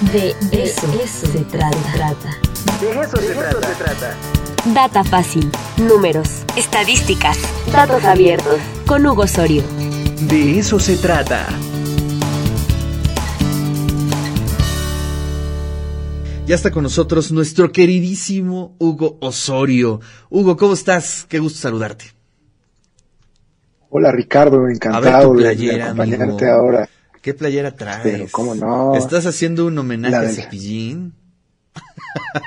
De eso, se trata. De eso, se, trata. Data fácil, números, estadísticas, datos abiertos. Con Hugo Osorio. De eso se trata. Ya está con nosotros nuestro queridísimo Hugo Osorio. Hugo, ¿cómo estás? Qué gusto saludarte. Hola Ricardo, encantado de acompañarte ahora. ¿Qué playera traes? Pero cómo no. ¿Estás haciendo un homenaje a Cepillín?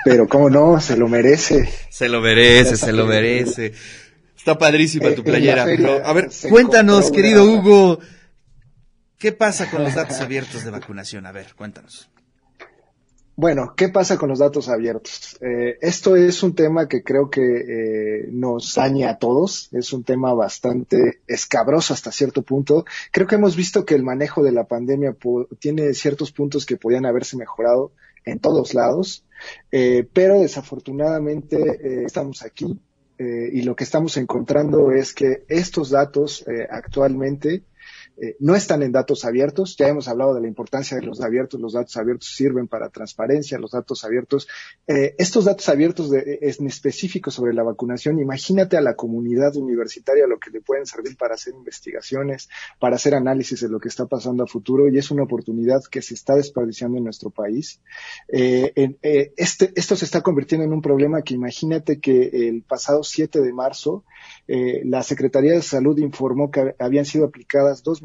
Pero cómo no, se lo merece. Se lo merece, se lo merece. Está padrísima tu playera. a ver, cuéntanos, querido Hugo, ¿qué pasa con los datos abiertos de vacunación? A ver, cuéntanos. Bueno, ¿qué pasa con los datos abiertos? Eh, esto es un tema que creo que eh, nos daña a todos, es un tema bastante escabroso hasta cierto punto. Creo que hemos visto que el manejo de la pandemia tiene ciertos puntos que podían haberse mejorado en todos lados, eh, pero desafortunadamente estamos aquí y lo que estamos encontrando es que estos datos actualmente eh, no están en datos abiertos. Ya hemos hablado de la importancia de los abiertos. Los datos abiertos sirven para transparencia. Los datos abiertos, eh, estos datos abiertos de, en específico sobre la vacunación, imagínate a la comunidad universitaria lo que le pueden servir para hacer investigaciones, para hacer análisis de lo que está pasando a futuro y es una oportunidad que se está desperdiciando en nuestro país. Eh, este, esto se está convirtiendo en un problema que imagínate que el pasado 7 de marzo la Secretaría de Salud informó que habían sido aplicadas dos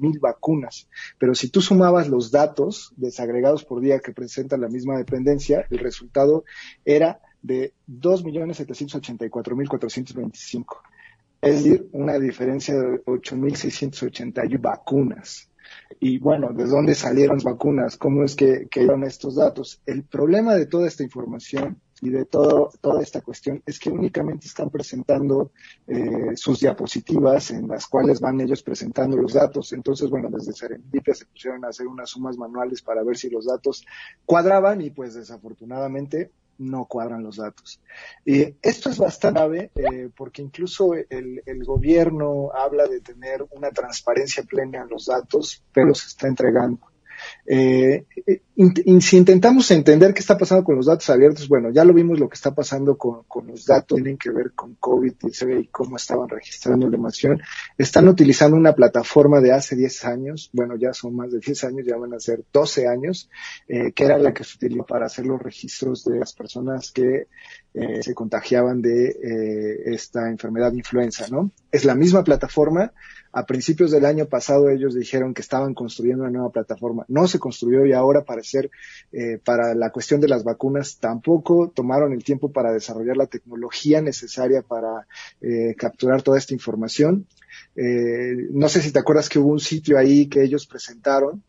mil vacunas. Pero si tú sumabas los datos desagregados por día que presenta la misma dependencia, el resultado era de 2.784.425. Es decir, una diferencia de 8.681 vacunas. Y bueno, ¿de dónde salieron las vacunas? ¿Cómo es que, que dieron estos datos? El problema de toda esta información y de todo, toda esta cuestión es que únicamente están presentando eh, sus diapositivas en las cuales van ellos presentando los datos. Entonces, bueno, desde Serendipia se pusieron a hacer unas sumas manuales para ver si los datos cuadraban y pues desafortunadamente no cuadran los datos. Y esto es bastante grave eh, porque incluso el, gobierno habla de tener una transparencia plena en los datos, pero se está entregando. Eh, eh si intentamos entender qué está pasando con los datos abiertos, bueno, ya lo vimos lo que está pasando con, los datos, tienen que ver con COVID y cómo estaban registrando la información. Están utilizando una plataforma de hace 10 años, bueno, ya son más de 10 años, ya van a ser 12 años, eh, que era la que se utilizó para hacer los registros de las personas que eh, se contagiaban de eh, esta enfermedad de influenza, ¿no? Es la misma plataforma, a principios del año pasado ellos dijeron que estaban construyendo una nueva plataforma. No se construyó y ahora parecer eh, para la cuestión de las vacunas tampoco tomaron el tiempo para desarrollar la tecnología necesaria para eh, capturar toda esta información. Eh, no sé si te acuerdas que hubo un sitio ahí que ellos presentaron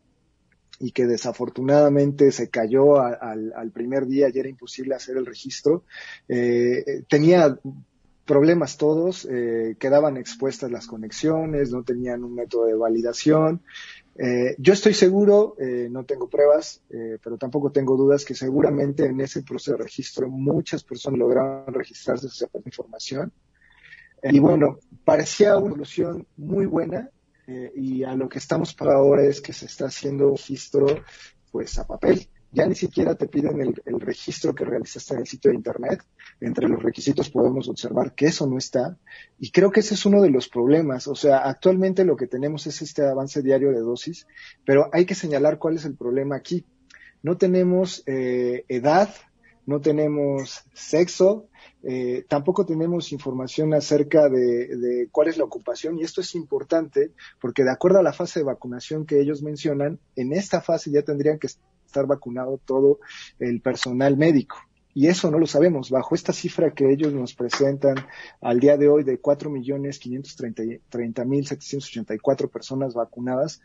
y que desafortunadamente se cayó al, al, primer día y era imposible hacer el registro. Eh, tenía problemas todos, eh, quedaban expuestas las conexiones, no tenían un método de validación. Eh, yo estoy seguro, eh, no tengo pruebas, eh, pero tampoco tengo dudas que seguramente en ese proceso de registro muchas personas lograron registrarse esa información. y bueno, parecía una solución muy buena y a lo que estamos para ahora es que se está haciendo registro pues a papel ya ni siquiera te piden el, registro que realizaste en el sitio de Internet. Entre los requisitos podemos observar que eso no está. Y creo que ese es uno de los problemas. O sea, actualmente lo que tenemos es este avance diario de dosis, pero hay que señalar cuál es el problema aquí. No tenemos eh, edad, no tenemos sexo, eh, tampoco tenemos información acerca de, de, cuál es la ocupación y esto es importante porque de acuerdo a la fase de vacunación que ellos mencionan, en esta fase ya tendrían que estar vacunado todo el personal médico. Y eso no lo sabemos. Bajo esta cifra que ellos nos presentan al día de hoy de 4.530.784 personas vacunadas,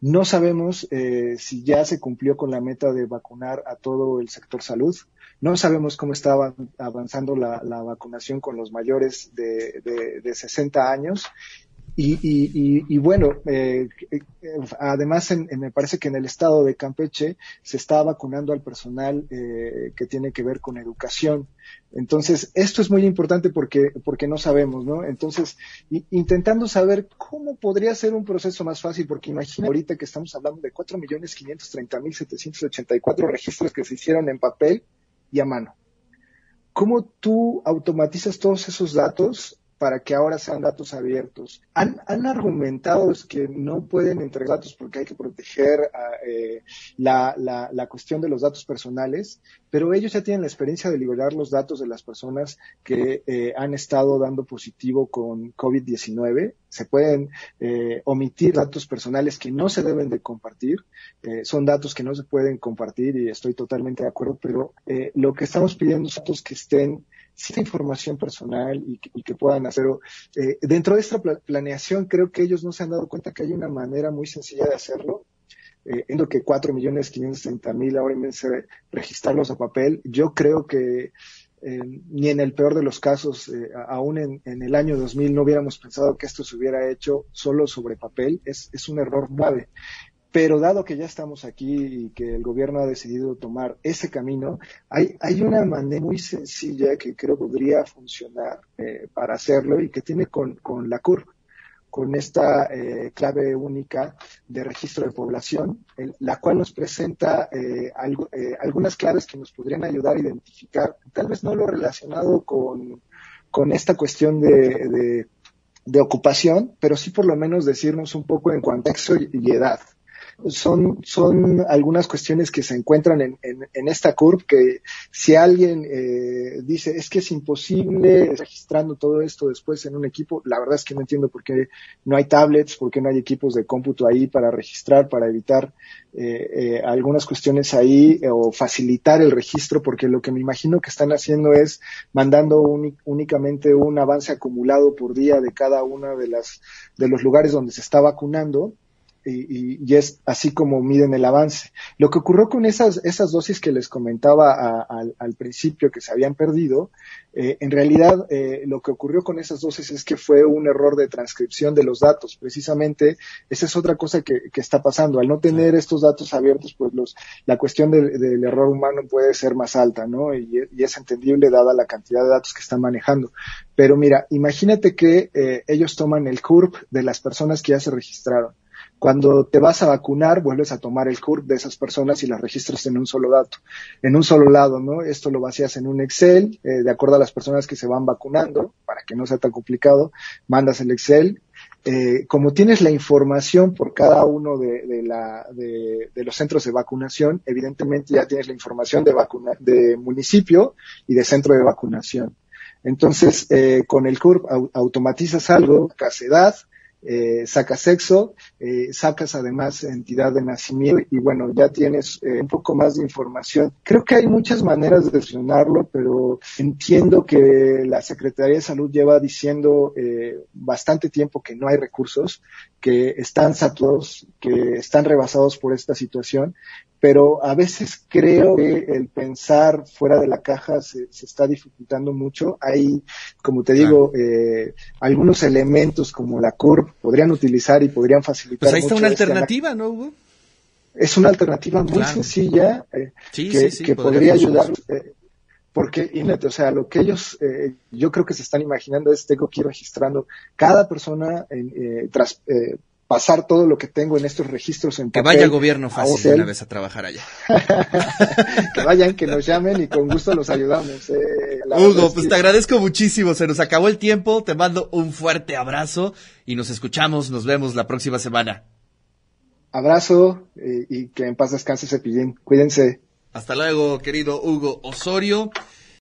no sabemos eh, si ya se cumplió con la meta de vacunar a todo el sector salud. No sabemos cómo está avanzando la, vacunación con los mayores de, de, de 60 años y, y, y, bueno, eh, eh, además me parece que en el estado de Campeche se está vacunando al personal eh, que tiene que ver con educación. Entonces, esto es muy importante porque, porque no sabemos, ¿no? Entonces, intentando saber cómo podría ser un proceso más fácil, porque imagina ahorita que estamos hablando de 4.530.784 registros que se hicieron en papel y a mano. ¿Cómo tú automatizas todos esos datos para que ahora sean datos abiertos. Han, argumentado que no pueden entregar datos porque hay que proteger eh, la, la, cuestión de los datos personales, pero ellos ya tienen la experiencia de liberar los datos de las personas que eh, han estado dando positivo con COVID-19. Se pueden eh, omitir datos personales que no se deben de compartir. son datos que no se pueden compartir y estoy totalmente de acuerdo, pero lo que estamos pidiendo son datos que estén cierta información personal y que, puedan hacerlo. Eh, dentro de esta planeación, creo que ellos no se han dado cuenta que hay una manera muy sencilla de hacerlo. Eh, en lo que 4.530.000 ahora de registrarlos a papel, yo creo que ni en el peor de los casos, eh, aún en, en, el año 2000 no hubiéramos pensado que esto se hubiera hecho solo sobre papel. Es, es un error grave. Pero dado que ya estamos aquí y que el gobierno ha decidido tomar ese camino, hay, hay una manera muy sencilla que creo podría funcionar eh, para hacerlo y que tiene con, con la CURP, con esta eh, clave única de registro de población, la cual nos presenta eh, algo, algunas claves que nos podrían ayudar a identificar, tal vez no lo relacionado con, con esta cuestión de, de, de ocupación, pero sí por lo menos decirnos un poco en sexo y edad son, son algunas cuestiones que se encuentran en, en, esta curva que si alguien eh, dice es que es imposible registrando todo esto después en un equipo, la verdad es que no entiendo por qué no hay tablets, por qué no hay equipos de cómputo ahí para registrar, para evitar eh, eh, algunas cuestiones ahí o facilitar el registro, porque lo que me imagino que están haciendo es mandando únicamente un avance acumulado por día de cada una de las de los lugares donde se está vacunando y, es así como miden el avance. Lo que ocurrió con esas, esas dosis que les comentaba al principio que se habían perdido, eh, en realidad eh, lo que ocurrió con esas dosis es que fue un error de transcripción de los datos. Precisamente esa es otra cosa que, está pasando. Al no tener estos datos abiertos, pues los, la cuestión del, error humano puede ser más alta, ¿no? Y, es entendible dada la cantidad de datos que están manejando. Pero mira, imagínate que eh, ellos toman el CURP de las personas que ya se registraron cuando te vas a vacunar, vuelves a tomar el CURP de esas personas y las registras en un solo dato, en un solo lado, ¿no? Esto lo vacías en un Excel, eh, de acuerdo a las personas que se van vacunando, para que no sea tan complicado, mandas el Excel. Eh, como tienes la información por cada uno de, los centros de vacunación, evidentemente ya tienes la información de, vacuna, de municipio y de centro de vacunación. Entonces, eh, con el CURP automatizas algo, edad, eh, sacas sexo, eh, sacas además entidad de nacimiento y bueno, ya tienes eh, un poco más de información. Creo que hay muchas maneras de gestionarlo, pero entiendo que la Secretaría de Salud lleva diciendo eh, bastante tiempo que no hay recursos, que están saturados, que están rebasados por esta situación pero a veces creo que el pensar fuera de la caja se, está dificultando mucho. Hay, como te digo, eh, algunos elementos como la CURP podrían utilizar y podrían facilitar. Pues ahí está una alternativa, ¿no, Hugo? Es una alternativa muy sencilla eh, que, podría ayudar. Eh, porque, imagínate, o sea, lo que ellos, eh, yo creo que se están imaginando es, tengo que ir registrando cada persona en, eh, tras, eh, pasar todo lo que tengo en estos registros en Que vaya el gobierno fácil una vez a trabajar allá. que vayan, que nos llamen y con gusto los ayudamos. Eh. Hugo, pues te agradezco muchísimo, se nos acabó el tiempo, te mando un fuerte abrazo y nos escuchamos, nos vemos la próxima semana. Abrazo y, y que en paz descanse Cepillín. Cuídense. Hasta luego, querido Hugo Osorio.